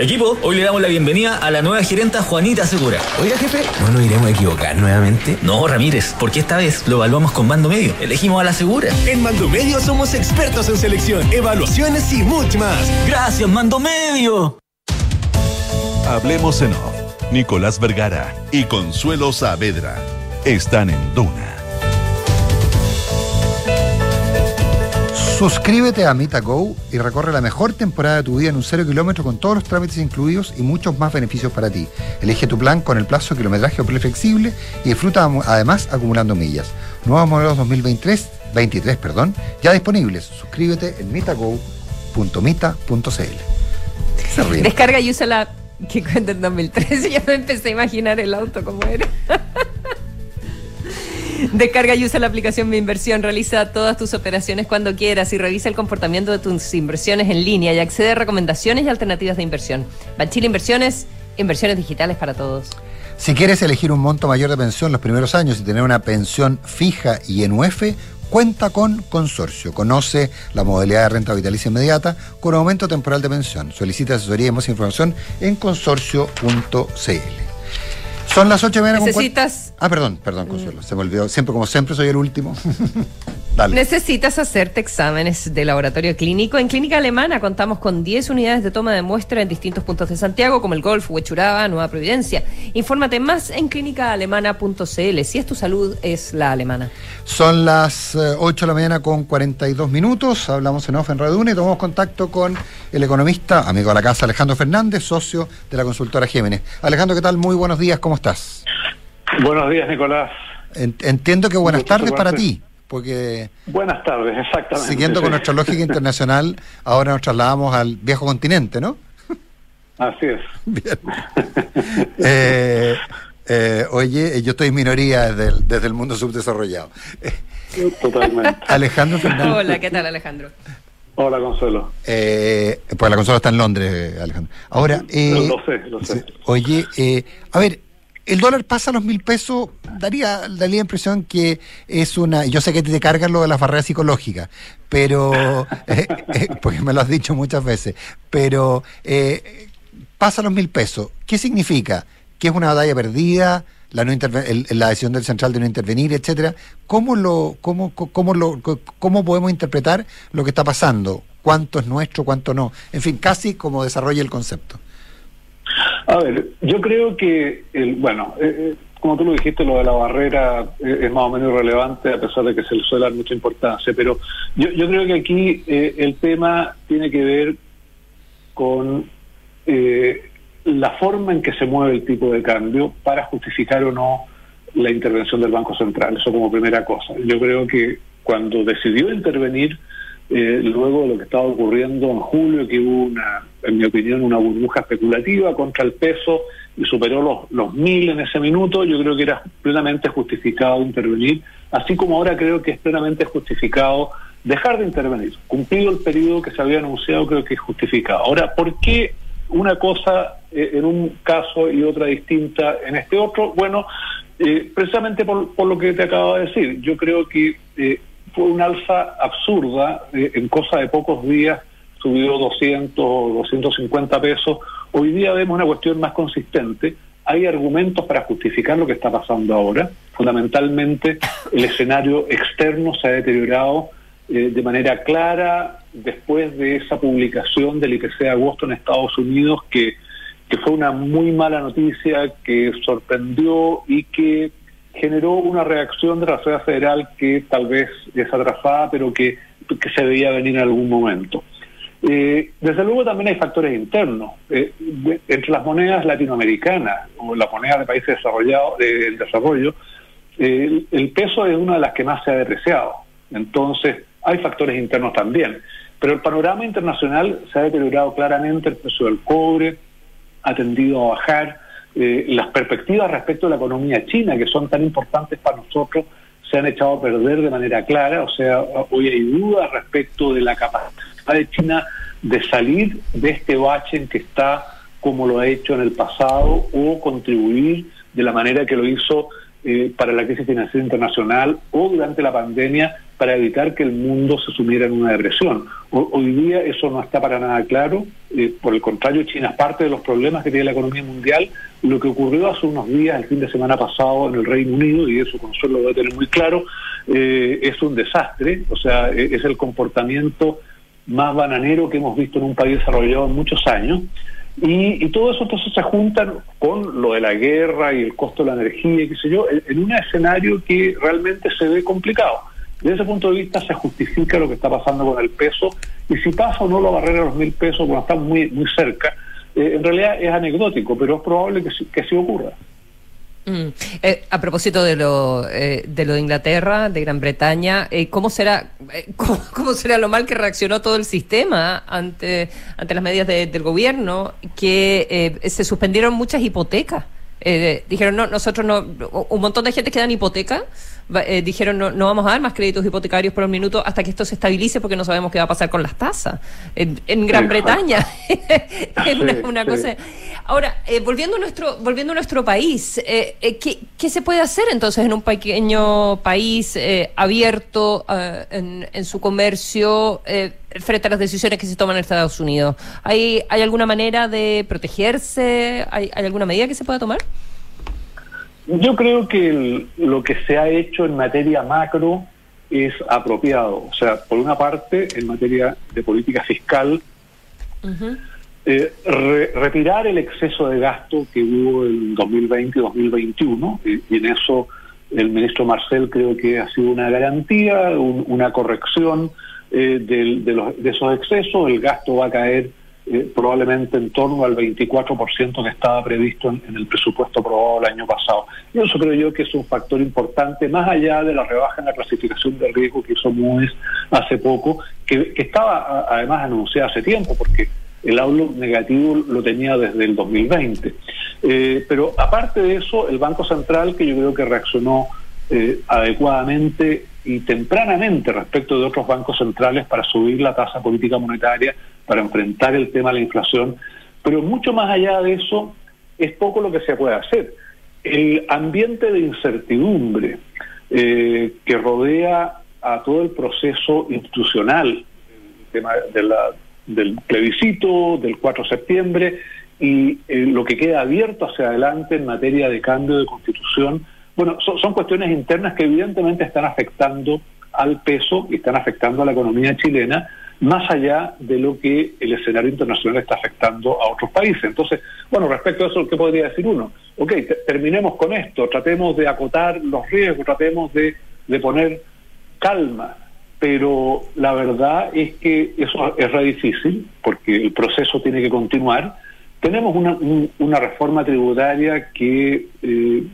Equipo, hoy le damos la bienvenida a la nueva gerenta Juanita Segura. Oiga, jefe, ¿no nos iremos a equivocar nuevamente? No, Ramírez, porque esta vez lo evaluamos con mando medio. Elegimos a la segura. En Mando Medio somos expertos en selección, evaluaciones y mucho más. Gracias, mando medio. Hablemos en off. Nicolás Vergara y Consuelo Saavedra están en Duna. Suscríbete a MitaGo y recorre la mejor temporada de tu vida en un cero kilómetro con todos los trámites incluidos y muchos más beneficios para ti. Elige tu plan con el plazo kilometraje o flexible y disfruta además acumulando millas. Nuevos modelos 2023, 23, perdón, ya disponibles. Suscríbete en mitago.mita.cl. Descarga y usa la que cuenta en 2013. Ya me empecé a imaginar el auto como era. Descarga y usa la aplicación Mi Inversión. Realiza todas tus operaciones cuando quieras y revisa el comportamiento de tus inversiones en línea y accede a recomendaciones y alternativas de inversión. Banchile Inversiones, inversiones digitales para todos. Si quieres elegir un monto mayor de pensión los primeros años y tener una pensión fija y en UF, cuenta con Consorcio. Conoce la modalidad de renta vitalicia inmediata con aumento temporal de pensión. Solicita asesoría y más información en consorcio.cl. Son las 8 de la mañana. con cua- Necesitas- Ah, perdón, perdón, Consuelo. Se me olvidó. Siempre, como siempre, soy el último. Dale. Necesitas hacerte exámenes de laboratorio clínico. En Clínica Alemana contamos con 10 unidades de toma de muestra en distintos puntos de Santiago, como el Golf, Huechuraba, Nueva Providencia. Infórmate más en clínicaalemana.cl. Si es tu salud, es la alemana. Son las eh, 8 de la mañana con 42 minutos. Hablamos en off en Radio y tomamos contacto con el economista, amigo de la casa, Alejandro Fernández, socio de la consultora Gémenes. Alejandro, ¿qué tal? Muy buenos días, ¿cómo estás? Buenos días, Nicolás. En- entiendo que buenas tardes para ti, porque Buenas tardes, exactamente. siguiendo con nuestra lógica internacional, ahora nos trasladamos al viejo continente, ¿no? Así es. Eh, eh, oye, eh, yo estoy en minoría desde el, desde el mundo subdesarrollado. Totalmente. Alejandro Fernández. Hola, ¿qué tal, Alejandro? Hola, Consuelo. Eh, pues la consola está en Londres, eh, Alejandro. Ahora, eh, lo sé, lo sé. oye, eh, a ver, el dólar pasa a los mil pesos, daría, daría la impresión que es una. Yo sé que te cargan lo de las barreras psicológicas, pero. eh, eh, porque me lo has dicho muchas veces, pero eh, pasa a los mil pesos. ¿Qué significa? ¿Que es una batalla perdida? La, no el- la decisión del central de no intervenir, etcétera. ¿Cómo lo, cómo, cómo lo, cómo podemos interpretar lo que está pasando? ¿Cuánto es nuestro, cuánto no? En fin, casi como desarrolla el concepto. A ver, yo creo que, el, bueno, eh, eh, como tú lo dijiste, lo de la barrera eh, es más o menos irrelevante, a pesar de que se le suele dar mucha importancia, pero yo, yo creo que aquí eh, el tema tiene que ver con eh, la forma en que se mueve el tipo de cambio para justificar o no la intervención del Banco Central, eso como primera cosa. Yo creo que cuando decidió intervenir, eh, luego de lo que estaba ocurriendo en julio, que hubo una, en mi opinión, una burbuja especulativa contra el peso y superó los, los mil en ese minuto, yo creo que era plenamente justificado intervenir, así como ahora creo que es plenamente justificado dejar de intervenir. Cumplido el periodo que se había anunciado, creo que es justificado. Ahora, ¿por qué una cosa eh, en un caso y otra distinta en este otro? Bueno, eh, precisamente por, por lo que te acabo de decir, yo creo que eh, fue una alza absurda, eh, en cosa de pocos días subió 200 o 250 pesos, hoy día vemos una cuestión más consistente, hay argumentos para justificar lo que está pasando ahora, fundamentalmente el escenario externo se ha deteriorado eh, de manera clara después de esa publicación del IPC de agosto en Estados Unidos que, que fue una muy mala noticia, que sorprendió y que generó una reacción de la Reserva Federal que tal vez es atrasada, pero que, que se veía venir en algún momento. Eh, desde luego también hay factores internos. Eh, de- entre las monedas latinoamericanas o las monedas de países desarrollados, del desarrollo, eh, el, el peso es una de las que más se ha depreciado. Entonces, hay factores internos también. Pero el panorama internacional se ha deteriorado claramente, el precio del cobre, ha tendido a bajar. Eh, las perspectivas respecto a la economía china, que son tan importantes para nosotros, se han echado a perder de manera clara. O sea, hoy hay dudas respecto de la capacidad de China de salir de este bache en que está como lo ha hecho en el pasado o contribuir de la manera que lo hizo eh, para la crisis financiera internacional o durante la pandemia para evitar que el mundo se sumiera en una depresión. hoy día eso no está para nada claro. Eh, por el contrario, China es parte de los problemas que tiene la economía mundial. Lo que ocurrió hace unos días, el fin de semana pasado, en el Reino Unido, y eso Consuelo lo debe tener muy claro, eh, es un desastre. O sea, e-, es el comportamiento más bananero que hemos visto en un país desarrollado en muchos años. Y, todo eso entonces se juntan con lo de la guerra y el costo de la energía, qué sé yo, en un escenario que realmente se ve complicado. Desde ese punto de vista se justifica lo que está pasando con el peso y si pasa o no la barrera de los mil pesos cuando está muy, muy cerca, eh, en realidad es anecdótico, pero es probable que, que sí ocurra. Mm. Eh, a propósito de lo, eh, de lo de Inglaterra, de Gran Bretaña, eh, ¿cómo, será, cómo, será lo mal que reaccionó todo el sistema ante, ante las medidas del gobierno que se suspendieron muchas hipotecas? dijeron, no, nosotros no, un montón de gente que dan hipoteca eh, dijeron no, no vamos a dar más créditos hipotecarios por un minuto hasta que esto se estabilice porque no sabemos qué va a pasar con las tasas. En, Gran Bretaña es una, cosa. Ahora, eh, volviendo, a nuestro, volviendo a nuestro país, eh, ¿qué, ¿qué, se puede hacer entonces en un pequeño país abierto en, en, su comercio frente a las decisiones que se toman en Estados Unidos? ¿Hay, hay alguna manera de protegerse? ¿Hay, ¿Hay alguna medida que se pueda tomar? Yo creo que lo que se ha hecho en materia macro es apropiado. O sea, por una parte, en materia de política fiscal, eh, retirar el exceso de gasto que hubo en 2020 y 2021, y, en eso el ministro Marcel creo que ha sido una garantía, una corrección eh, de, de esos excesos, el gasto va a caer eh, probablemente en torno al 24% que estaba previsto en, el presupuesto aprobado el año pasado. Y eso creo yo que es un factor importante, más allá de la rebaja en la clasificación de riesgo que hizo Moody's hace poco, que, estaba además anunciada hace tiempo, porque el outlook negativo lo tenía desde el 2020. Eh, pero aparte de eso, el Banco Central, que yo creo que reaccionó eh, adecuadamente y tempranamente respecto de otros bancos centrales para subir la tasa política monetaria, para enfrentar el tema de la inflación, pero mucho más allá de eso es poco lo que se puede hacer. El ambiente de incertidumbre eh, que rodea a todo el proceso institucional, el tema de la, del plebiscito del 4 de septiembre y eh, lo que queda abierto hacia adelante en materia de cambio de constitución, bueno, son, cuestiones internas que evidentemente están afectando al peso y están afectando a la economía chilena, más allá de lo que el escenario internacional está afectando a otros países. Entonces, bueno, respecto a eso, ¿qué podría decir uno? Ok, terminemos con esto, tratemos de acotar los riesgos, tratemos de, poner calma, pero la verdad es que eso es re difícil, porque el proceso tiene que continuar. Tenemos una, una reforma tributaria que eh,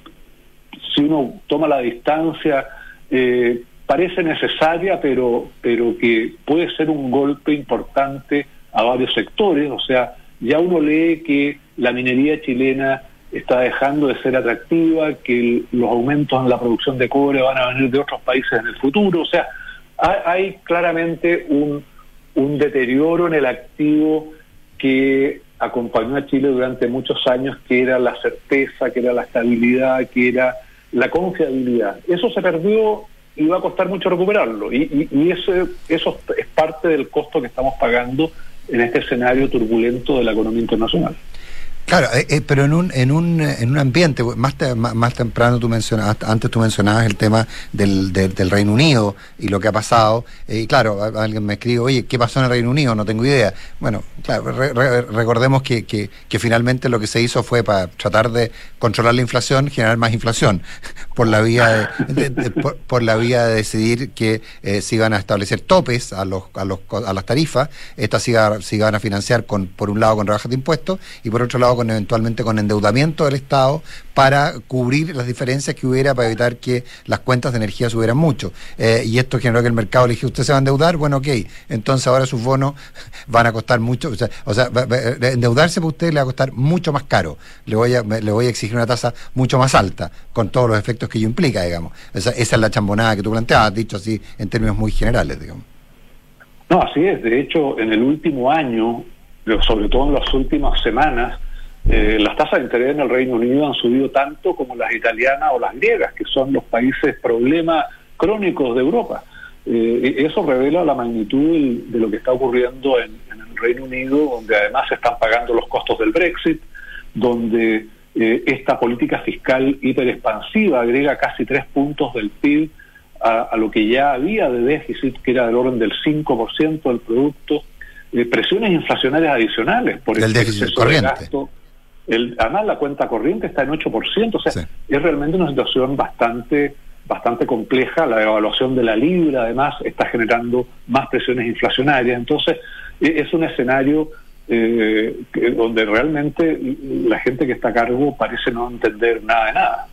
si uno toma la distancia, eh, parece necesaria, pero, pero que puede ser un golpe importante a varios sectores. O sea, ya uno lee que la minería chilena está dejando de ser atractiva, que los aumentos en la producción de cobre van a venir de otros países en el futuro. O sea, hay, claramente un, un deterioro en el activo que acompañó a Chile durante muchos años, que era la certeza, que era la estabilidad, que era la confiabilidad. Eso se perdió y va a costar mucho recuperarlo. Y, ese, eso es parte del costo que estamos pagando en este escenario turbulento de la economía internacional. Claro, eh, eh, pero en un, en, un, en un ambiente, más, más, temprano tú mencionabas, antes tú mencionabas el tema del, del, Reino Unido y lo que ha pasado, eh, y claro, alguien me escribe, oye, ¿qué pasó en el Reino Unido? No tengo idea. Bueno, claro, recordemos que, que, finalmente lo que se hizo fue para tratar de controlar la inflación, generar más inflación, por la vía de, por, la vía de decidir que se iban a establecer topes a, los, a, los, a las tarifas, estas se, iban a financiar con, por un lado con rebajas de impuestos y por otro lado Con eventualmente con endeudamiento del Estado, para cubrir las diferencias que hubiera, para evitar que las cuentas de energía subieran mucho. Eh, y esto generó que el mercado le dije, ¿usted se va a endeudar? Bueno, ok, entonces ahora sus bonos van a costar mucho, o sea, o sea eh, endeudarse para usted le va a costar mucho más caro, le voy a, le voy a exigir una tasa mucho más alta, con todos los efectos que ello implica, digamos. Esa, esa es la chambonada que tú planteabas, dicho así en términos muy generales, digamos. No, así es. De hecho, en el último año, sobre todo en las últimas semanas, eh, las tasas de interés en el Reino Unido han subido tanto como las italianas o las griegas, que son los países problemas crónicos de Europa. Eh, y eso revela la magnitud de lo que está ocurriendo en, en el Reino Unido, donde además se están pagando los costos del Brexit, donde eh, esta política fiscal hiperexpansiva agrega casi tres puntos del PIB a, a lo que ya había de déficit, que era del orden del 5% del producto, eh, presiones inflacionarias adicionales por el déficit exceso de corriente. gasto. El, además, la cuenta corriente está en 8%, o sea, es realmente una situación bastante bastante compleja, la devaluación de la libra además está generando más presiones inflacionarias, entonces e- es un escenario eh, que- donde realmente la gente que está a cargo parece no entender nada de nada.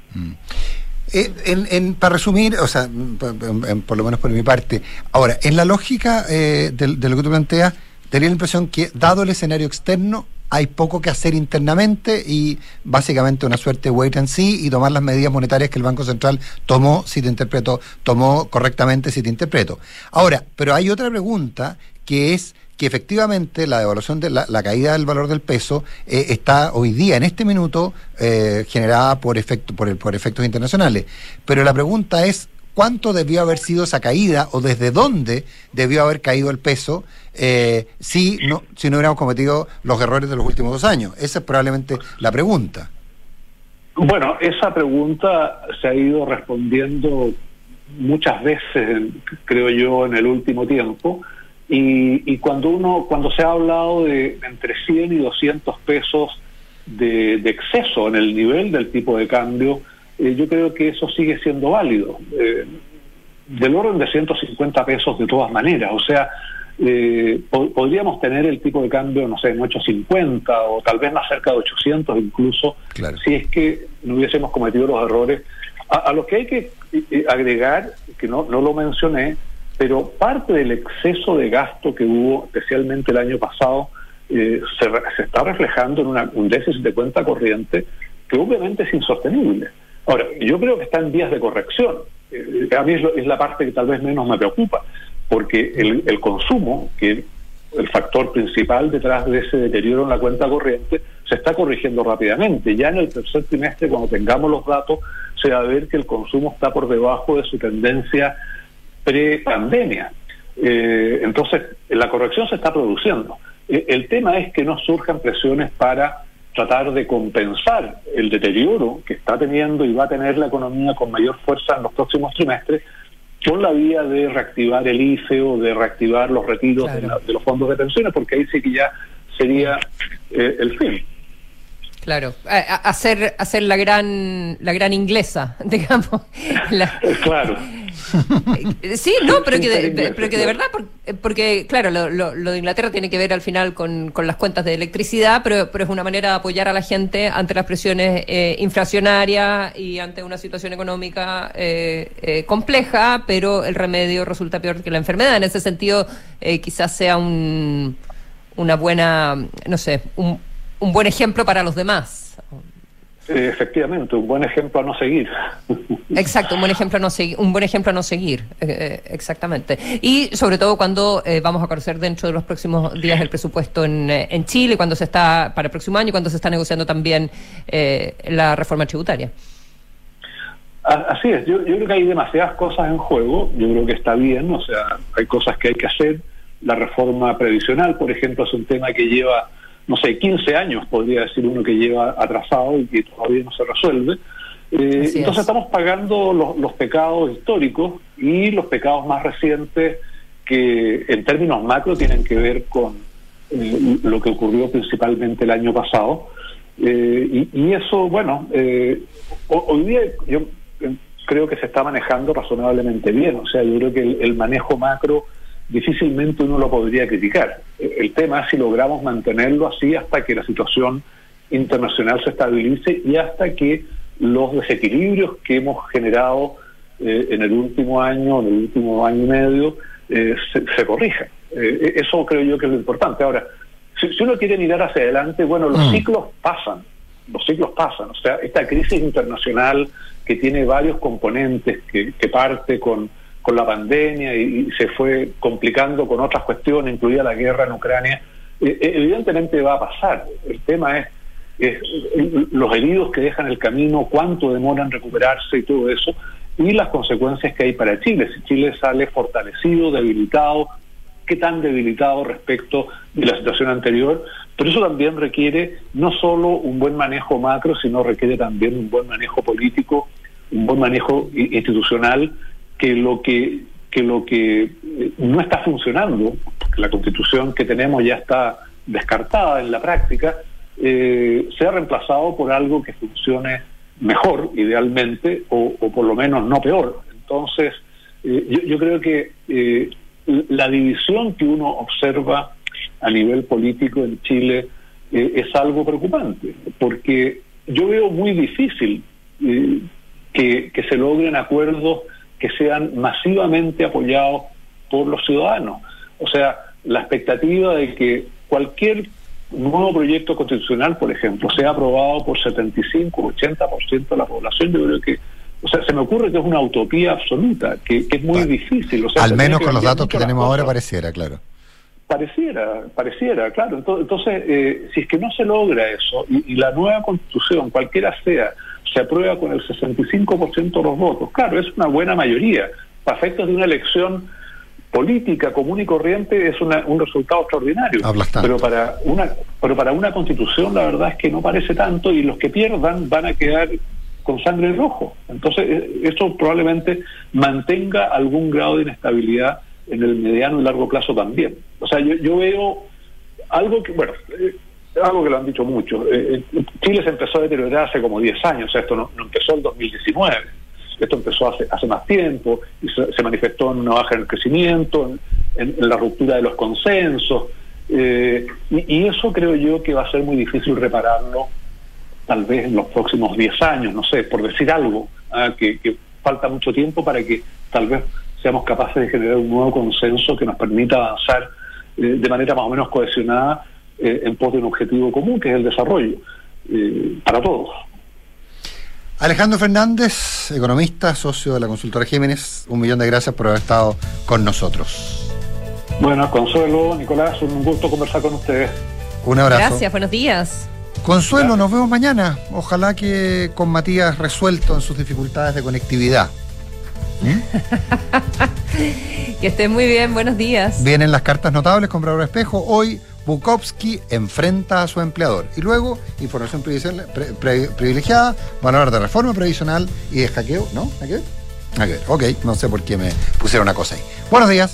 Eh, en- en- para resumir, o sea, mm, por lo menos por mi parte, ahora, en la lógica eh, de, de lo que tú planteas, tenía la impresión que, dado el escenario externo, hay poco que hacer internamente y básicamente una suerte wait and see y tomar las medidas monetarias que el Banco Central tomó, si te interpreto, tomó correctamente, si te interpreto. Ahora, pero hay otra pregunta que es que efectivamente la devaluación de la, la caída del valor del peso eh, está hoy día, en este minuto, eh, generada por, efecto, por, el- por efectos internacionales. Pero la pregunta es, ¿cuánto debió haber sido esa caída o desde dónde debió haber caído el peso eh, si, no, si no hubiéramos cometido los errores de los últimos dos años? Esa es probablemente la pregunta. Bueno, esa pregunta se ha ido respondiendo muchas veces, creo yo, en el último tiempo. Y, y cuando uno, cuando se ha hablado de entre 100 y 200 pesos de, de exceso en el nivel del tipo de cambio, eh, yo creo que eso sigue siendo válido. Eh, del orden de 150 pesos de todas maneras. O sea, eh, po- podríamos tener el tipo de cambio, no sé, en 850 o tal vez más cerca de 800 incluso, si es que no hubiésemos cometido los errores. A, a lo que hay que eh, agregar, que no, no lo mencioné, pero parte del exceso de gasto que hubo, especialmente el año pasado, eh, se, re- se está reflejando en una- un déficit de cuenta corriente que obviamente es insostenible. Ahora, yo creo que está en vías de corrección. Eh, a mí es, lo- es la parte que tal vez menos me preocupa, porque el, el consumo, que es el factor principal detrás de ese deterioro en la cuenta corriente, se está corrigiendo rápidamente. Ya en el tercer trimestre, cuando tengamos los datos, se va a ver que el consumo está por debajo de su tendencia pre-pandemia. Eh, entonces, la corrección se está produciendo. Eh, el tema es que no surjan presiones para tratar de compensar el deterioro que está teniendo y va a tener la economía con mayor fuerza en los próximos trimestres por la vía de reactivar el IFE o de reactivar los retiros de, la- de los fondos de pensiones, porque ahí sí que ya sería eh, el fin. Claro, hacer hacer la gran la gran inglesa, digamos. La- Claro. Eh, sí, no, pero que de, pero que de verdad, por- porque, claro, lo, lo- lo de Inglaterra tiene que ver al final con, con las cuentas de electricidad, pero, pero es una manera de apoyar a la gente ante las presiones eh, inflacionarias y ante una situación económica eh, eh, compleja, pero el remedio resulta peor que la enfermedad. En ese sentido, eh, quizás sea un, una buena, no sé, un, un buen ejemplo para los demás. Eh, efectivamente, un buen ejemplo a no seguir. Exacto, un buen ejemplo a no seguir, un buen ejemplo a no seguir, eh, eh, exactamente. Y sobre todo cuando eh, vamos a conocer dentro de los próximos días el presupuesto en, en Chile, cuando se está para el próximo año, cuando se está negociando también la reforma tributaria. Así es, yo, yo creo que hay demasiadas cosas en juego, yo creo que está bien, o sea, hay cosas que hay que hacer. La reforma previsional, por ejemplo, es un tema que lleva, no sé, 15 años, podría decir uno que lleva atrasado y que todavía no se resuelve. Eh, entonces es. estamos pagando los, los pecados históricos y los pecados más recientes que en términos macro tienen que ver con eh, lo que ocurrió principalmente el año pasado. Eh, y, y eso, bueno, eh, ho- hoy día yo creo que se está manejando razonablemente bien. O sea, yo creo que el, el manejo macro difícilmente uno lo podría criticar. Eh, El tema es si logramos mantenerlo así hasta que la situación internacional se estabilice y hasta que los desequilibrios que hemos generado eh, en el último año, en el último año y medio, eh, se, se corrijan. Eh, eso creo yo que es lo importante. Ahora, si, si uno quiere mirar hacia adelante, bueno, los Mm. ciclos pasan, los ciclos pasan. O sea, esta crisis internacional que tiene varios componentes, que, que parte con, con la pandemia y, se fue complicando con otras cuestiones, incluida la guerra en Ucrania, eh, eh, evidentemente va a pasar. El tema es, es los heridos que dejan el camino, cuánto demoran recuperarse y todo eso, y las consecuencias que hay para Chile. Si Chile sale fortalecido, debilitado, qué tan debilitado respecto de la situación anterior, pero eso también requiere no solo un buen manejo macro, sino requiere también un buen manejo político, un buen manejo institucional, que lo que, que lo que eh, no está funcionando, porque la constitución que tenemos ya está descartada en la práctica, eh, sea reemplazado por algo que funcione mejor, idealmente, o, o por lo menos no peor. Entonces, eh, yo, yo creo que la división que uno observa a nivel político en Chile es algo preocupante, porque yo veo muy difícil que, que se logren acuerdos que sean masivamente apoyados por los ciudadanos. O sea, la expectativa de que cualquier nuevo proyecto constitucional, por ejemplo, sea aprobado por 75, 80% de la población, yo creo que, o sea, se me ocurre que es una utopía absoluta, que, que es muy difícil. O sea, Al menos con los datos que tenemos ahora pareciera, claro. Pareciera, pareciera, claro. Ento- Entonces, eh, si es que no se logra eso y, y la nueva constitución, cualquiera sea, se aprueba con el 65% de los votos, claro, es una buena mayoría. Para efectos de una elección política común y corriente es una- un resultado extraordinario. Pero para una pero para una constitución la verdad es que no parece tanto y los que pierdan van a quedar con sangre en rojo. Entonces, eh, eso probablemente mantenga algún grado de inestabilidad en el mediano y largo plazo también. O sea, yo, yo veo algo que, bueno, eh, algo que lo han dicho mucho. Eh, eh, Chile se empezó a deteriorar hace como 10 años, o sea, esto no, empezó en 2019. Esto empezó hace, hace más tiempo y se, manifestó en una baja en el crecimiento, en, la ruptura de los consensos. eh, y, eso creo yo que va a ser muy difícil repararlo tal vez en los próximos 10 años, no sé, por decir algo, ah, que, que falta mucho tiempo para que tal vez seamos capaces de generar un nuevo consenso que nos permita avanzar eh, de manera más o menos cohesionada eh, en pos de un objetivo común, que es el desarrollo, eh, para todos. Alejandro Fernández, economista, socio de la consultora Jiménez, un millón de gracias por haber estado con nosotros. Bueno, Consuelo, Nicolás, un gusto conversar con ustedes. Un abrazo. Gracias, buenos días. Consuelo, nos vemos mañana. Ojalá que con Matías resuelto en sus dificultades de conectividad. Que estén muy bien, buenos días. Vienen las cartas notables con Braulio Espejo. Hoy Bukowski enfrenta a su empleador. Y luego, información pre- pre- privilegiada, a hablar de reforma previsional y de hackeo. ¿No? ¿Hackeo? Hackeo. Ok, no sé por qué me pusieron una cosa ahí. Buenos días.